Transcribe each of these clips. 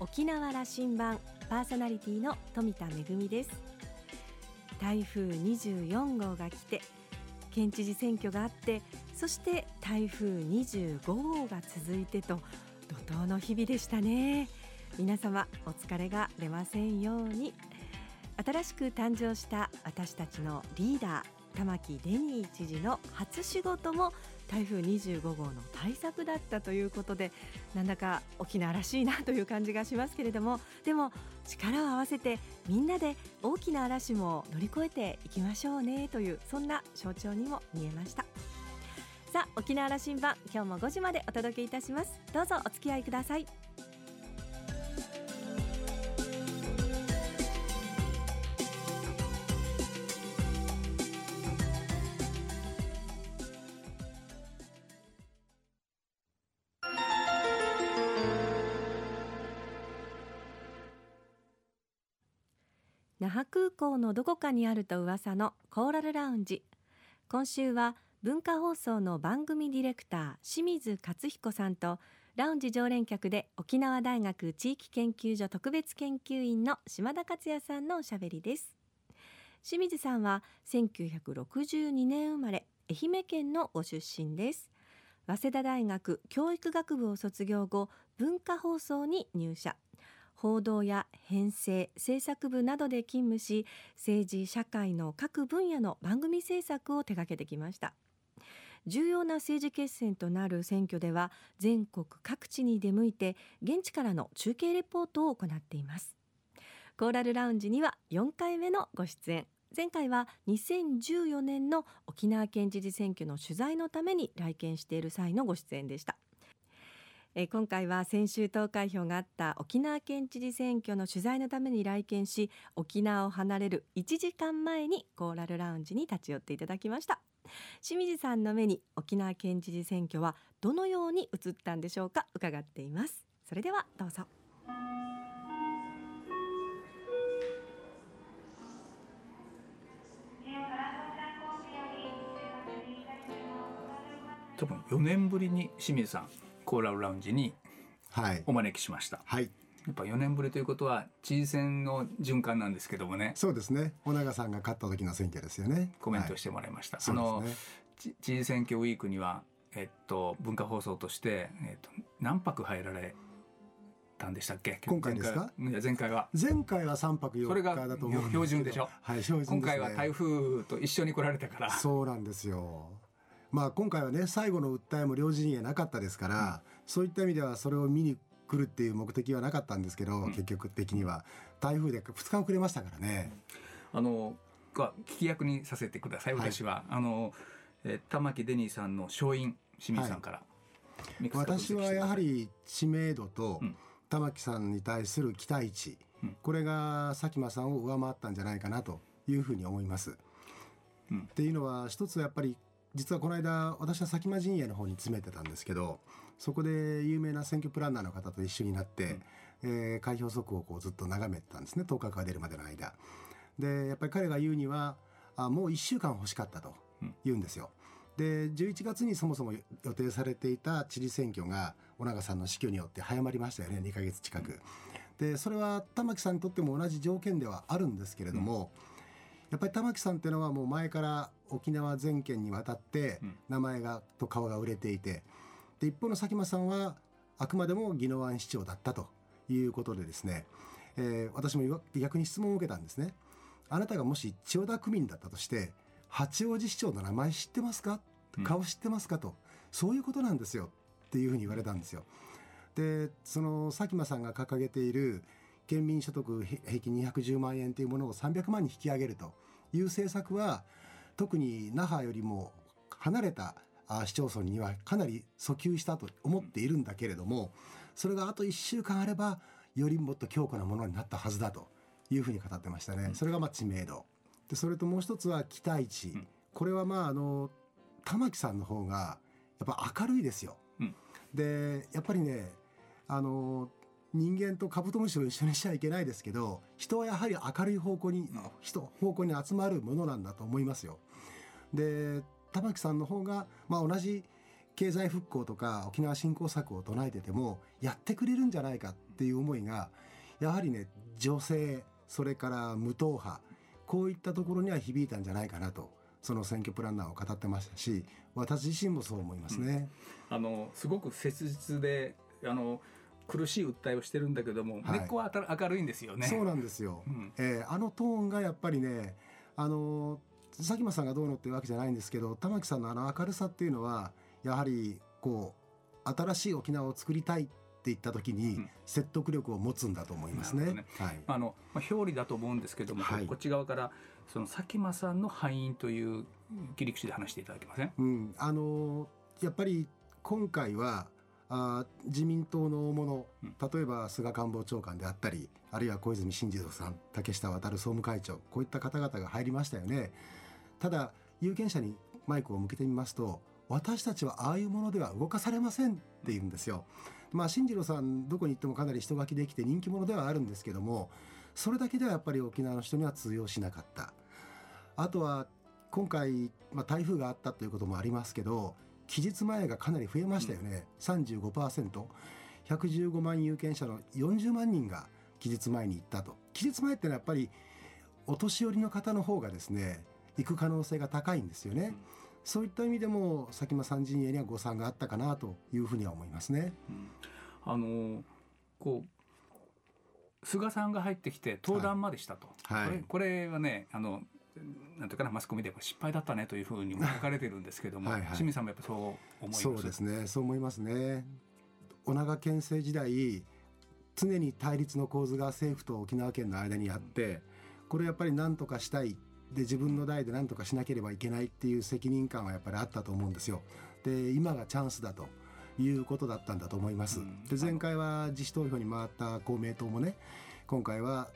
沖縄羅針盤パーソナリティの富田恵です。台風24号が来て県知事選挙があってそして台風25号が続いてと怒涛の日々でしたね。皆様お疲れが出ませんように。新しく誕生した私たちのリーダー玉城デニー知事の初仕事も台風25号の対策だったということでなんだか沖縄らしいなという感じがしますけれどもでも力を合わせてみんなで大きな嵐も乗り越えていきましょうねというそんな象徴にも見えました。さあ沖縄羅針盤今日も5時までお届けいたします。どうぞお付き合いください。港のどこかにあると噂のコーラルラウンジ。今週は文化放送の番組ディレクター清水克彦さんとラウンジ常連客で沖縄大学地域研究所特別研究員の島田克也さんのおしゃべりです。清水さんは1962年生まれ愛媛県のご出身です。早稲田大学教育学部を卒業後文化放送に入社。報道や編成制作部などで勤務し政治社会の各分野の番組制作を手掛けてきました。重要な政治決戦となる選挙では全国各地に出向いて現地からの中継レポートを行っています。コーラルラウンジには4回目のご出演。前回は2014年の沖縄県知事選挙の取材のために来県している際のご出演でした。え今回は先週投開票があった沖縄県知事選挙の取材のために来県し沖縄を離れる1時間前にコーラルラウンジに立ち寄っていただきました。清水さんの目に沖縄県知事選挙はどのように映ったんでしょうか伺っています。それではどうぞ。多分4年ぶりに清水さんコーラルラウンジにお招きしました。はい。やっぱ4年ぶりということは知事選の循環なんですけどもね。そうですね。尾長さんが勝った時の選挙ですよね。コメントしてもらいました。はい、その、ね、知事選挙ウィークにはえっと文化放送としてえっと何泊入られたんでしたっけ？今回ですか？いや前回は前回は3泊4日だと思う標準でしょ？はい標準、ね、今回は台風と一緒に来られたからそうなんですよまあ、今回はね最後の訴えも両陣営なかったですから、うん、そういった意味ではそれを見に来るっていう目的はなかったんですけど、うん、結局的には。台風で2日遅れましたからね。あの聞き役にさせてください私は、はい、あのえ玉城デニーさんの勝因清水さんから、はい、私はやはり知名度と玉城さんに対する期待値、うん、これが佐喜真さんを上回ったんじゃないかなというふうに思います。うん、っていうのは一つやっぱり実はこの間私は佐喜真陣営の方に詰めてたんですけどそこで有名な選挙プランナーの方と一緒になって、うん、えー、開票速報をこうずっと眺めてたんですね当確が出るまでの間。でやっぱり彼が言うにはあもう1週間欲しかったと言うんですよ。うん、で11月にそもそも予定されていた知事選挙が尾長さんの死去によって早まりましたよね2か月近く。でそれは玉木さんにとっても同じ条件ではあるんですけれども、うんやっぱり玉木さんっていうのはもう前から沖縄全県にわたって名前がと顔が売れていてで一方の佐喜真さんはあくまでも宜野湾市長だったということでですね、えー、私も逆に質問を受けたんですね。あなたがもし千代田区民だったとして八王子市長の名前知ってますか？顔知ってますかと、そういうことなんですよっていうふうに言われたんですよ。でその佐喜真さんが掲げている県民所得平均210万円というものを300万に引き上げるという政策は特に那覇よりも離れた市町村にはかなり訴求したと思っているんだけれどもそれがあと1週間あればよりもっと強固なものになったはずだというふうに語ってましたね。それがまあ知名度。でそれともう一つは期待値、これはまああの玉木さんの方がやっぱ明るいですよ。でやっぱりねあの人間とカブトムシを一緒にしちゃいけないですけど人はやはり明るい方向に人方向に集まるものなんだと思いますよ。で玉木さんの方が、まあ、同じ経済復興とか沖縄振興策を唱えててもやってくれるんじゃないかっていう思いがやはりね女性それから無党派こういったところには響いたんじゃないかなとその選挙プランナーを語ってましたし私自身もそう思いますね。うん、あのすごく切実であの苦しい訴えをしてるんだけども、はい、根っこは明るいんですよね。そうなんですよ、うん、えー、あのトーンがやっぱりねあの佐喜真さんがどうのっていうわけじゃないんですけど玉木さんのあの明るさっていうのはやはりこう新しい沖縄を作りたいって言った時に説得力を持つんだと思いますね。ね。はい、あの、まあ、表裏だと思うんですけども、はい、こっち側からその佐喜真さんの敗因という切り口で話していただけません、うん、あのやっぱり今回はあ自民党の大物、例えば菅官房長官であったりあるいは小泉進次郎さん竹下亘総務会長こういった方々が入りましたよね。ただ有権者にマイクを向けてみますと私たちはああいうものでは動かされませんって言うんですよ。まあ進次郎さんどこに行ってもかなり人書きできて人気者ではあるんですけどもそれだけではやっぱり沖縄の人には通用しなかった。あとは今回、まあ、台風があったということもありますけど期日前がかなり増えましたよね、うん、35%。115万有権者の40万人が期日前に行ったと期日前ってのはやっぱりお年寄りの方の方がですね行く可能性が高いんですよね。うん、そういった意味でも佐喜真三陣営には誤算があったかなというふうには思いますね。うん、あのこう菅さんが入ってきて登壇までしたと、はい、これこれはねあのなんていうかなマスコミで失敗だったねというふうにも書かれてるんですけどもはい、清水さんもやっぱそう思います？そうですねそう思いますね。小長県政時代常に対立の構図が政府と沖縄県の間にあって、これやっぱり何とかしたいで自分の代で何とかしなければいけないっていう責任感はやっぱりあったと思うんですよ。で今がチャンスだということだったんだと思います。で前回は自主投票に回った公明党もね今回は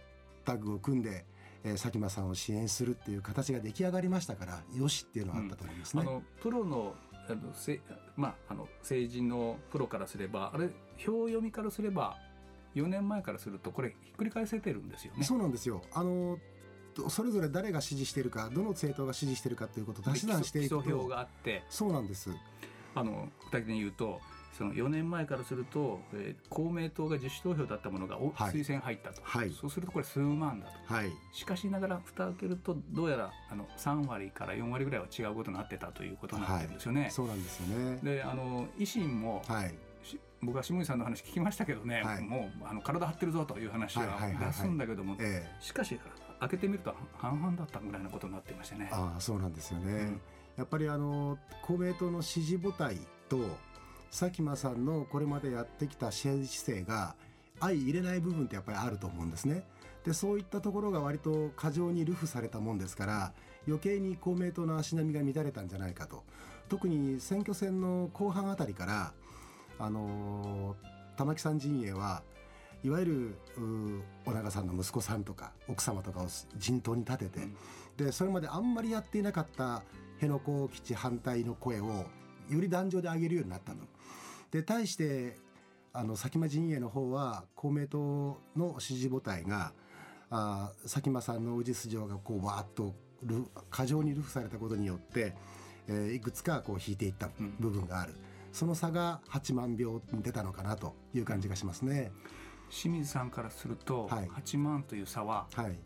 タッグを組んで、えー、佐喜真さんを支援するっていう形が出来上がりましたからよしっていうのはあったと思いますね。うん、あのプロのあのせまあ、あの政治のプロからすればあれ票読みからすれば4年前からするとこれひっくり返せてるんですよね。そうなんですよあのそれぞれ誰が支持しているかどの政党が支持しているかということを足し算していくと票があってそうなんですあの具体的に言うとその4年前からすると、えー、公明党が自主投票だったものが、はい、推薦入ったと、はい、そうするとこれ数万だと、はい、しかしながら蓋を開けるとどうやらあの3割から4割ぐらいは違うことになってたということになってるんですよね。そうなんですよね。であの維新も、はい。僕は下地さんの話聞きましたけどね、はい、もうあの体張ってるぞという話は出すんだけども、しかし開けてみると半々だったぐらいのことになっていましたね。あそうなんですよね、うん、やっぱりあの公明党の支持母体と佐喜真さんのこれまでやってきた政治姿勢が相入れない部分ってやっぱりあると思うんですね。でそういったところが割と過剰に流布されたもんですから余計に公明党の足並みが乱れたんじゃないかと特に選挙戦の後半あたりからあの玉木さん陣営はいわゆる小長さんの息子さんとか奥様とかを陣頭に立てて、うん、でそれまであんまりやっていなかった辺野古基地反対の声をより壇上で上げるようになったと。で対してあの佐喜真陣営の方は公明党の支持母体があ佐喜真さんの氏筋がこうわーっと過剰に流布されたことによって、えー、いくつかこう引いていった部分がある。うんその差が8万票に出たのかなという感じがしますね。清水さんからすると、はい、8万という差は、はい、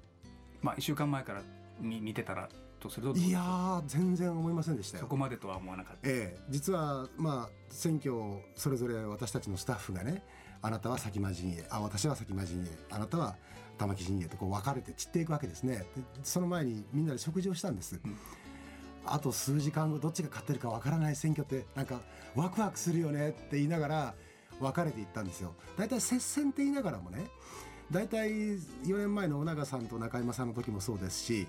まあ1週間前からに見てたらとすると。いや全然思いませんでしたよ。そこまでとは思わなかった、ええ、実はまあ選挙それぞれ私たちのスタッフがねあなたは先間陣営あ私は先間陣営あなたは玉木陣営とこう分かれて散っていくわけですね。でその前にみんなで食事をしたんです、うん。あと数時間後どっちが勝ってるかわからない選挙ってなんかワクワクするよねって言いながら分かれていったんですよ。大体接戦って言いながらもね大体4年前の尾長さんと中山さんの時もそうですし、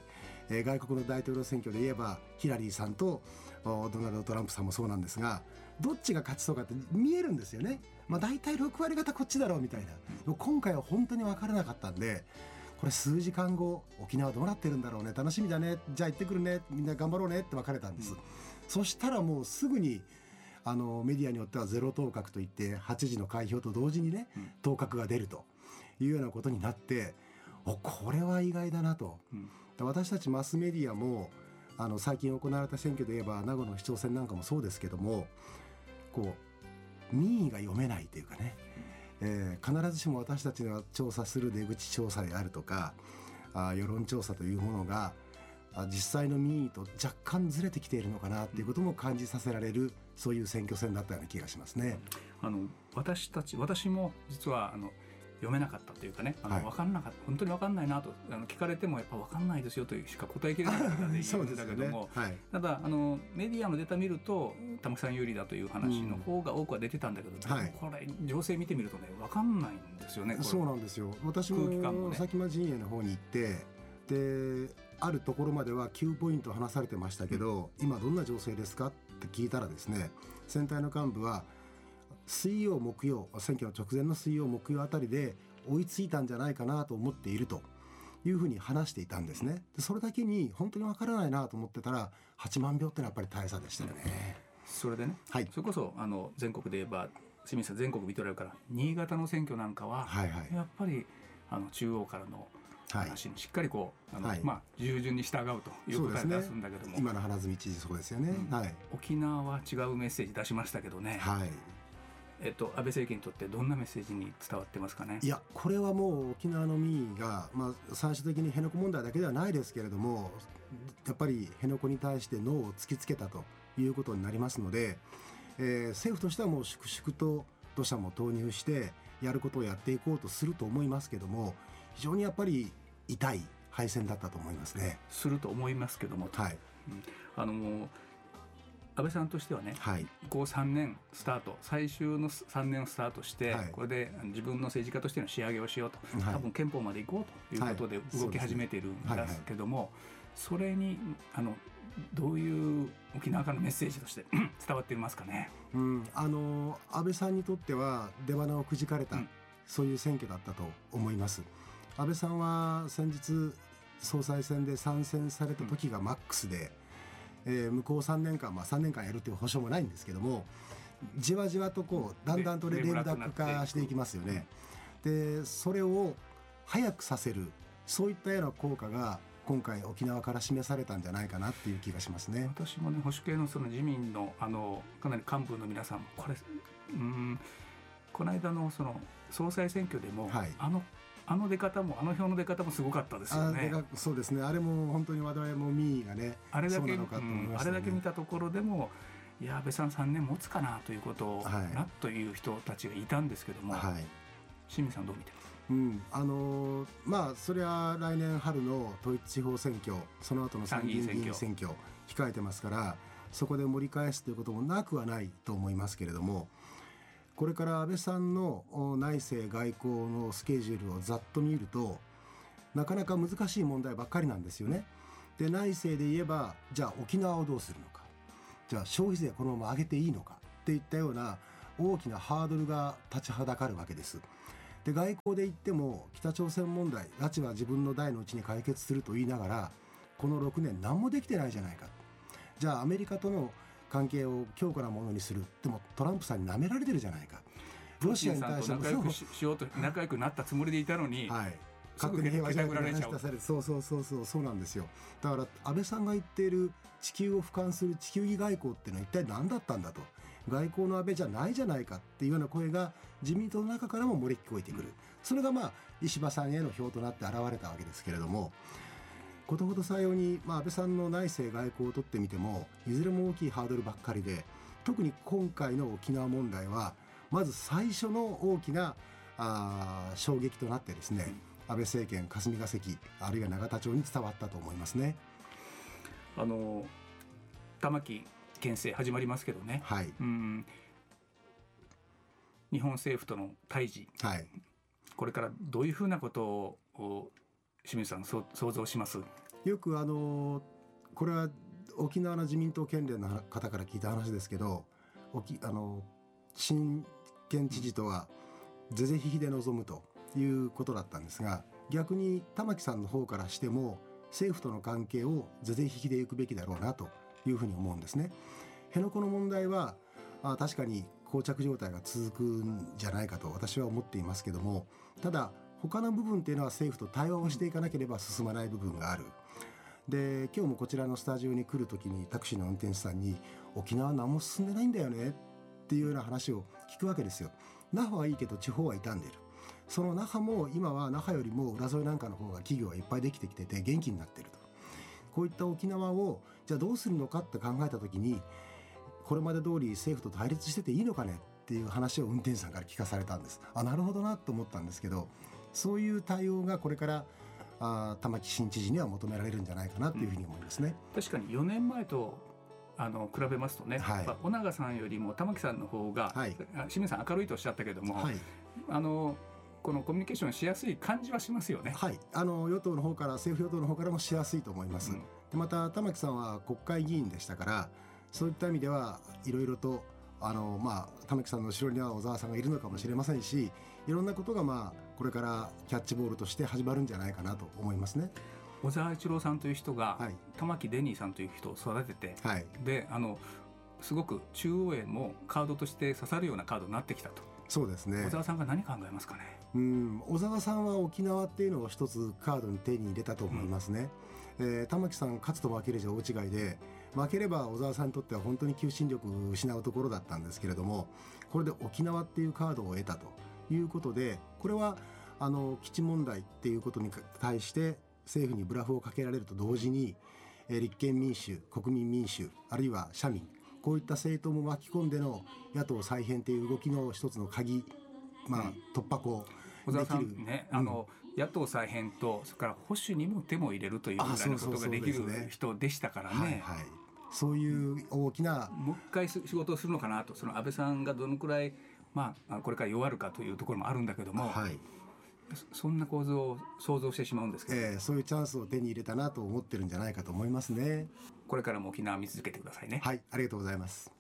えー、外国の大統領選挙で言えばヒラリーさんとドナルド・トランプさんもそうなんですがどっちが勝ちそうかって見えるんですよね。まあ、大体6割方こっちだろうみたいな。今回は本当に分からなかったんでこれ数時間後沖縄どうなってるんだろうね。楽しみだね。じゃあ行ってくるね。みんな頑張ろうね。って別れたんです、うん、そしたらもうすぐにあのメディアによってはゼロ当確といって8時の開票と同時にね、うん、当確が出るというようなことになっておこれは意外だなと、うん、私たちマスメディアもあの最近行われた選挙で言えば名護の市長選なんかもそうですけどもこう民意が読めないというかね、えー、必ずしも私たちが調査する出口調査であるとかあ世論調査というものが実際の民意と若干ずれてきているのかなっていうことも感じさせられるそういう選挙戦だったような気がしますね。あの私たち私も実はあの読めなかったというかねあの、はい、分かんなかった本当に分かんないなとあの聞かれてもやっぱ分かんないですよというしか答えきれなかったで言うんだけども、ね。はい、ただあのメディアのデータ見ると玉木さん有利だという話の方が多くは出てたんだけど、うん、これ情勢見てみるとね分かんないんですよねそうなんですよ。私も佐喜間陣営の方に行ってであるところまでは9ポイント話されてましたけど、うん、今どんな情勢ですか？って聞いたらですね選対の幹部は水曜木曜選挙の直前の水曜木曜あたりで追いついたんじゃないかなと思っているというふうに話していたんですね。でそれだけに本当にわからないなと思ってたら8万票ってのはやっぱり大差でしたよね。それでね、はい、それこそあの全国で言えば清水さん全国見とられるから新潟の選挙なんかは、はいはい、やっぱりあの中央からの話にしっかりこう、あの、はい、まあ従順に従うという答え出すんだけども、ね、今の花角知事そうですよね、うん、はい、沖縄は違うメッセージ出しましたけどね、はい、えっと、安倍政権にとってどんなメッセージに伝わってますかね？いやこれはもう沖縄の民意が、まあ、最終的に辺野古問題だけではないですけれどもやっぱり辺野古に対してノーを突きつけたということになりますので、えー、政府としてはもう粛々と土砂も投入してやることをやっていこうとすると思いますけども非常にやっぱり痛い敗戦だったと思いますね。すると思いますけども、はい、うん、あの安倍さんとしてはね、はい、こう3年スタート最終の3年をスタートして、はい、これで自分の政治家としての仕上げをしようと、はい、多分憲法まで行こうということで動き始めているんですけども、それにあのどういう沖縄からのメッセージとして 伝わっていますかね、うん、あの安倍さんにとっては出花をくじかれた、うん、そういう選挙だったと思います。安倍さんは先日総裁選で参戦された時がマックスで、えー、向こう3年間、まあ、3年間やるという保証もないんですけどもじわじわとこうだんだんとレームダック化していきますよね。でそれを早くさせるそういったような効果が今回沖縄から示されたんじゃないかなっていう気がしますね。私もね保守系のその自民のあのかなり幹部の皆さんこれうんこの間のその総裁選挙でも、はい、あのあの出方もあの表の出方もすごかったですよね。そうですね。あれも本当に我々も民意がね、あれだけ、ねうん、あれだけ見たところでも。いや安倍さん3年持つかなということを、はい、なという人たちがいたんですけども、はい、清水さんどう見てます？うん、あのー、まあそれは来年春の統一地方選挙その後の参議院議員選挙控えてますからそこで盛り返すということもなくはないと思いますけれどもこれから安倍さんの内政外交のスケジュールをざっと見るとなかなか難しい問題ばっかりなんですよね。で内政で言えばじゃあ沖縄をどうするのかじゃあ消費税このまま上げていいのかっていったような大きなハードルが立ちはだかるわけです。で外交で言っても北朝鮮問題拉致は自分の代のうちに解決すると言いながらこの6年何もできてないじゃないかじゃあアメリカとの関係を強固なものにする。でもトランプさんに舐められてるじゃないか。ロシアに対して仲良くしようと仲良くなったつもりでいたのに、はい、勝手に平和じゃなく出されるそうそうそうそうそうなんですよ。だから安倍さんが言っている地球を俯瞰する地球儀外交っていうのは一体何だったんだと。外交の安倍じゃないじゃないかっていうような声が自民党の中からも漏れ聞こえてくる。それがまあ石破さんへの票となって現れたわけですけれどもことほどさように、まあ、安倍さんの内政外交を取ってみてもいずれも大きいハードルばっかりで特に今回の沖縄問題はまず最初の大きなあ衝撃となってですね安倍政権霞が関あるいは永田町に伝わったと思いますね。あの玉城県政始まりますけどね、はい、うん。日本政府との対峙、はい、これからどういうふうなことを清水さん想像します？よくあのこれは沖縄の自民党県連の方から聞いた話ですけど沖あの新県知事とは是々非々で臨むということだったんですが逆に玉城さんの方からしても政府との関係を是々非々でいくべきだろうなというふうに思うんですね。辺野古の問題はあ確かに膠着状態が続くんじゃないかと私は思っていますけどもただ他の部分っていうのは政府と対話をしていかなければ進まない部分がある。で今日もこちらのスタジオに来る時にタクシーの運転手さんに「沖縄何も進んでないんだよね」っていうような話を聞くわけですよ。那覇はいいけど地方は傷んでいるその那覇も今は那覇よりも浦添なんかの方が企業がいっぱいできてきてて元気になってるとこういった沖縄をじゃあどうするのかって考えた時にこれまで通り政府と対立してていいのかねっていう話を運転手さんから聞かされたんですあなるほどなと思ったんですけどそういう対応がこれからあ玉城新知事には求められるんじゃないかなというふうに思いますね、うん、確かに4年前とあの比べますとね、はい、尾長さんよりも玉木さんの方が、はい、清水さん明るいとおっしゃったけども、はい、あのこのコミュニケーションしやすい感じはしますよね。はい、あの与党の方から政府与党の方からもしやすいと思います。うん、でまた玉木さんは国会議員でしたから、そういった意味ではいろいろとあのまあ玉木さんの後ろには小沢さんがいるのかもしれませんし、いろんなことがまあこれからキャッチボールとして始まるんじゃないかなと思いますね。小沢一郎さんという人が、はい、玉木デニーさんという人を育てて、はい、であのすごく中央へもカードとして刺さるようなカードになってきたと。そうですね。小沢さんが何考えますかね？うん小沢さんは沖縄っていうのを一つカードに手に入れたと思いますね、うん、えー、玉木さん勝つと負けるじゃ大違いで負ければ小沢さんにとっては本当に求心力を失うところだったんですけれどもこれで沖縄っていうカードを得たということでこれはあの基地問題っていうことに対して政府にブラフをかけられると同時に、え立憲民主国民民主あるいは社民こういった政党も巻き込んでの野党再編という動きの一つの鍵、まあ、突破口できる。ね、あの、うん、野党再編とそれから保守にも手も入れるというぐらいのことができる人でしたからね。はいはい。そういう大きなもう一回仕事をするのかなと。その安倍さんがどのくらい、まあ、これから弱るかというところもあるんだけども、はい、そんな構図を想像してしまうんですけど、えー、そういうチャンスを手に入れたなと思ってるんじゃないかと思いますね。これからも沖縄見続けてくださいね。はいありがとうございます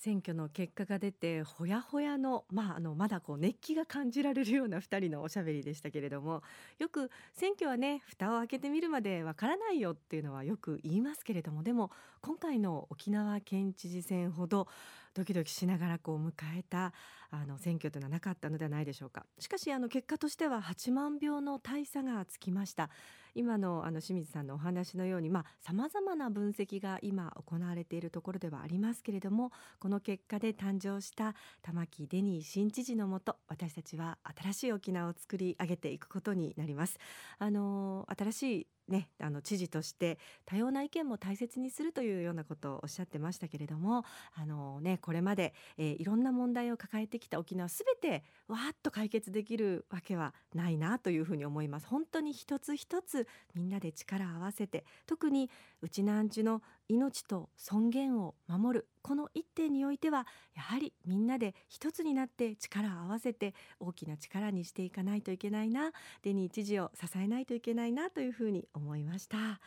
選挙の結果が出てほやほやの,、まあ、あのまだこう熱気が感じられるような2人のおしゃべりでしたけれどもよく選挙はね蓋を開けてみるまでわからないよっていうのはよく言いますけれどもでも今回の沖縄県知事選ほどドキドキしながらこう迎えたあの選挙というのはなかったのではないでしょうかしかしあの結果としては8万票の大差がつきました今のあの清水さんのお話のようにさまざ、まな分析が今行われているところではありますけれどもこの結果で誕生した玉城デニー新知事のもと私たちは新しい沖縄を作り上げていくことになります。あの新しいね、あの知事として多様な意見も大切にするというようなことをおっしゃってましたけれどもあの、ね、これまで、えー、いろんな問題を抱えてきた沖縄すべてわーっと解決できるわけはないなというふうに思います。本当に一つ一つみんなで力を合わせて特にうちなんちの命と尊厳を守るこの一点においてはやはりみんなで一つになって力を合わせて大きな力にしていかないといけないなデニー知事を支えないといけないなというふうに思いました。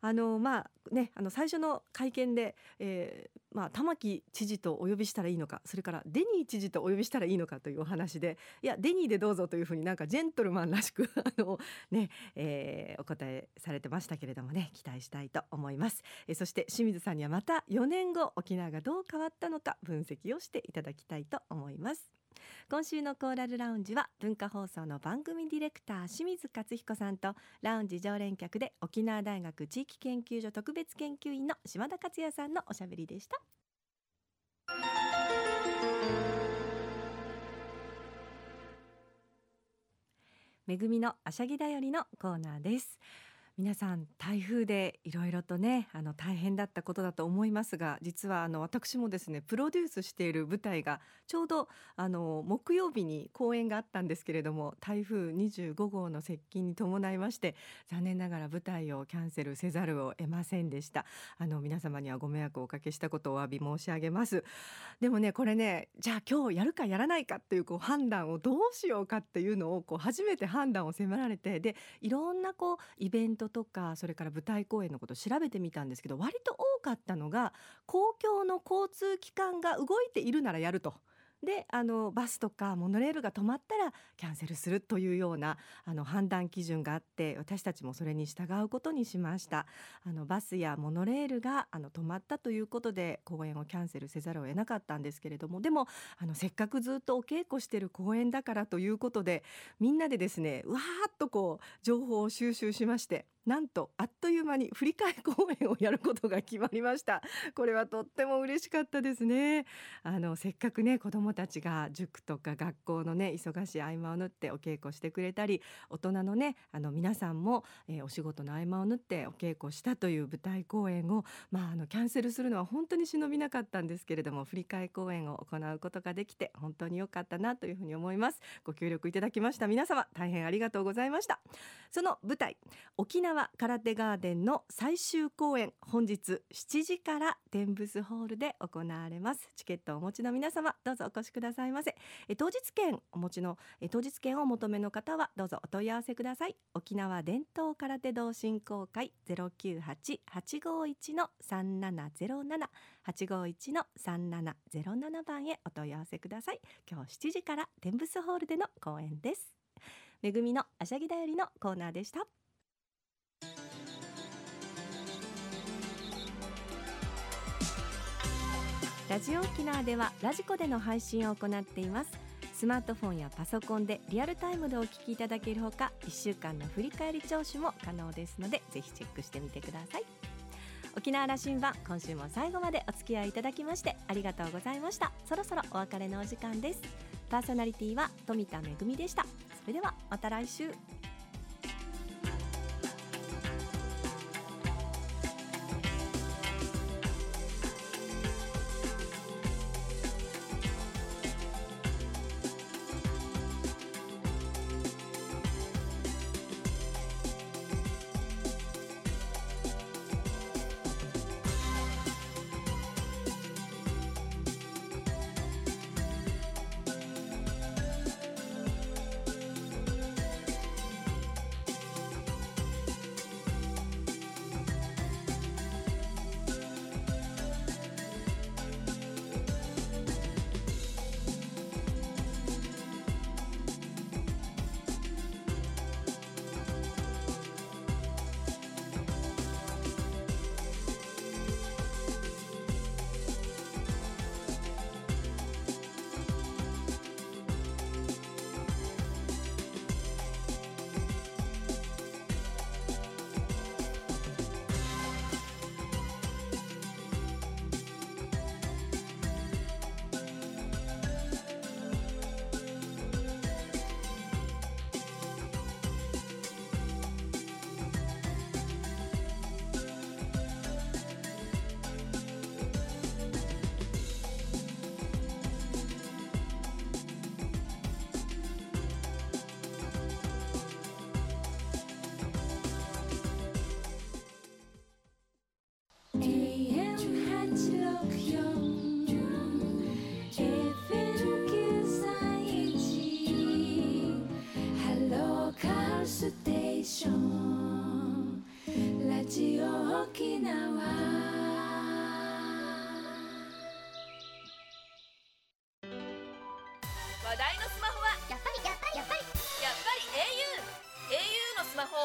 あのまあねあの最初の会見で、えー、まあ玉城知事とお呼びしたらいいのかそれからデニー知事とお呼びしたらいいのかというお話でいやデニーでどうぞというふうになんかジェントルマンらしくあのね、えー、お答えされてましたけれどもね期待したいと思います。えー、そして清水さんにはまた4年後沖縄がどう変わったのか分析をしていただきたいと思います。今週のコーラルラウンジは文化放送の番組ディレクター清水克彦さんとラウンジ常連客で沖縄大学地域研究所特別研究員の島田克也さんのおしゃべりでした。めぐみのあしゃぎだよりのコーナーです。皆さん台風でいろいろとねあの大変だったことだと思いますが実はあの私もですねプロデュースしている舞台がちょうどあの木曜日に公演があったんですけれども台風25号の接近に伴いまして残念ながら舞台をキャンセルせざるを得ませんでした。あの皆様にはご迷惑をおかけしたことをお詫び申し上げます。でもねこれねじゃあ今日やるかやらないかっていうこう判断をどうしようかっていうのをこう初めて判断を迫られてでいろんなこうイベントとかそれから舞台公演のことを調べてみたんですけど割と多かったのが公共の交通機関が動いているならやると。であのバスとかモノレールが止まったらキャンセルするというようなあの判断基準があって私たちもそれに従うことにしましたあのバスやモノレールがあの止まったということで公演をキャンセルせざるを得なかったんですけれどもでもあのせっかくずっとお稽古してる公演だからということでみんなでですねわーっとこう情報を収集しましてなんとあっという間に振り替え公演をやることが決まりました。これはとっても嬉しかったですね。あのせっかくね子どもたちが塾とか学校のね忙しい合間を縫ってお稽古してくれたり大人のねあの皆さんも、えー、お仕事の合間を縫ってお稽古したという舞台公演をまああのキャンセルするのは本当に忍びなかったんですけれども振り替え公演を行うことができて本当に良かったなというふうに思います。ご協力いただきました皆様大変ありがとうございました。その舞台沖縄縄空手ガーデンの最終公演本日7時からテンブスホールで行われます。チケットをお持ちの皆様どうぞお越しくださいませ。え当日券お持ちのえ当日券をお求めの方はどうぞお問い合わせください。沖縄伝統空手道振興会098-851の3707 851の3707番へお問い合わせください。今日7時からテンブスホールでの公演です。めぐみのあしゃぎだよりのコーナーでした。ラジオ沖縄ではラジコでの配信を行っています。スマートフォンやパソコンでリアルタイムでお聞きいただけるほか1週間の振り返り聴取も可能ですのでぜひチェックしてみてください。沖縄羅針盤今週も最後までお付き合いいただきましてありがとうございました。そろそろお別れのお時間です。パーソナリティは富田恵でした。それではまた来週。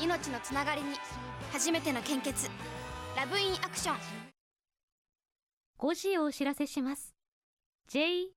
命のつながりに初めての献血。ラブインアクション。5時をお知らせします。JOXR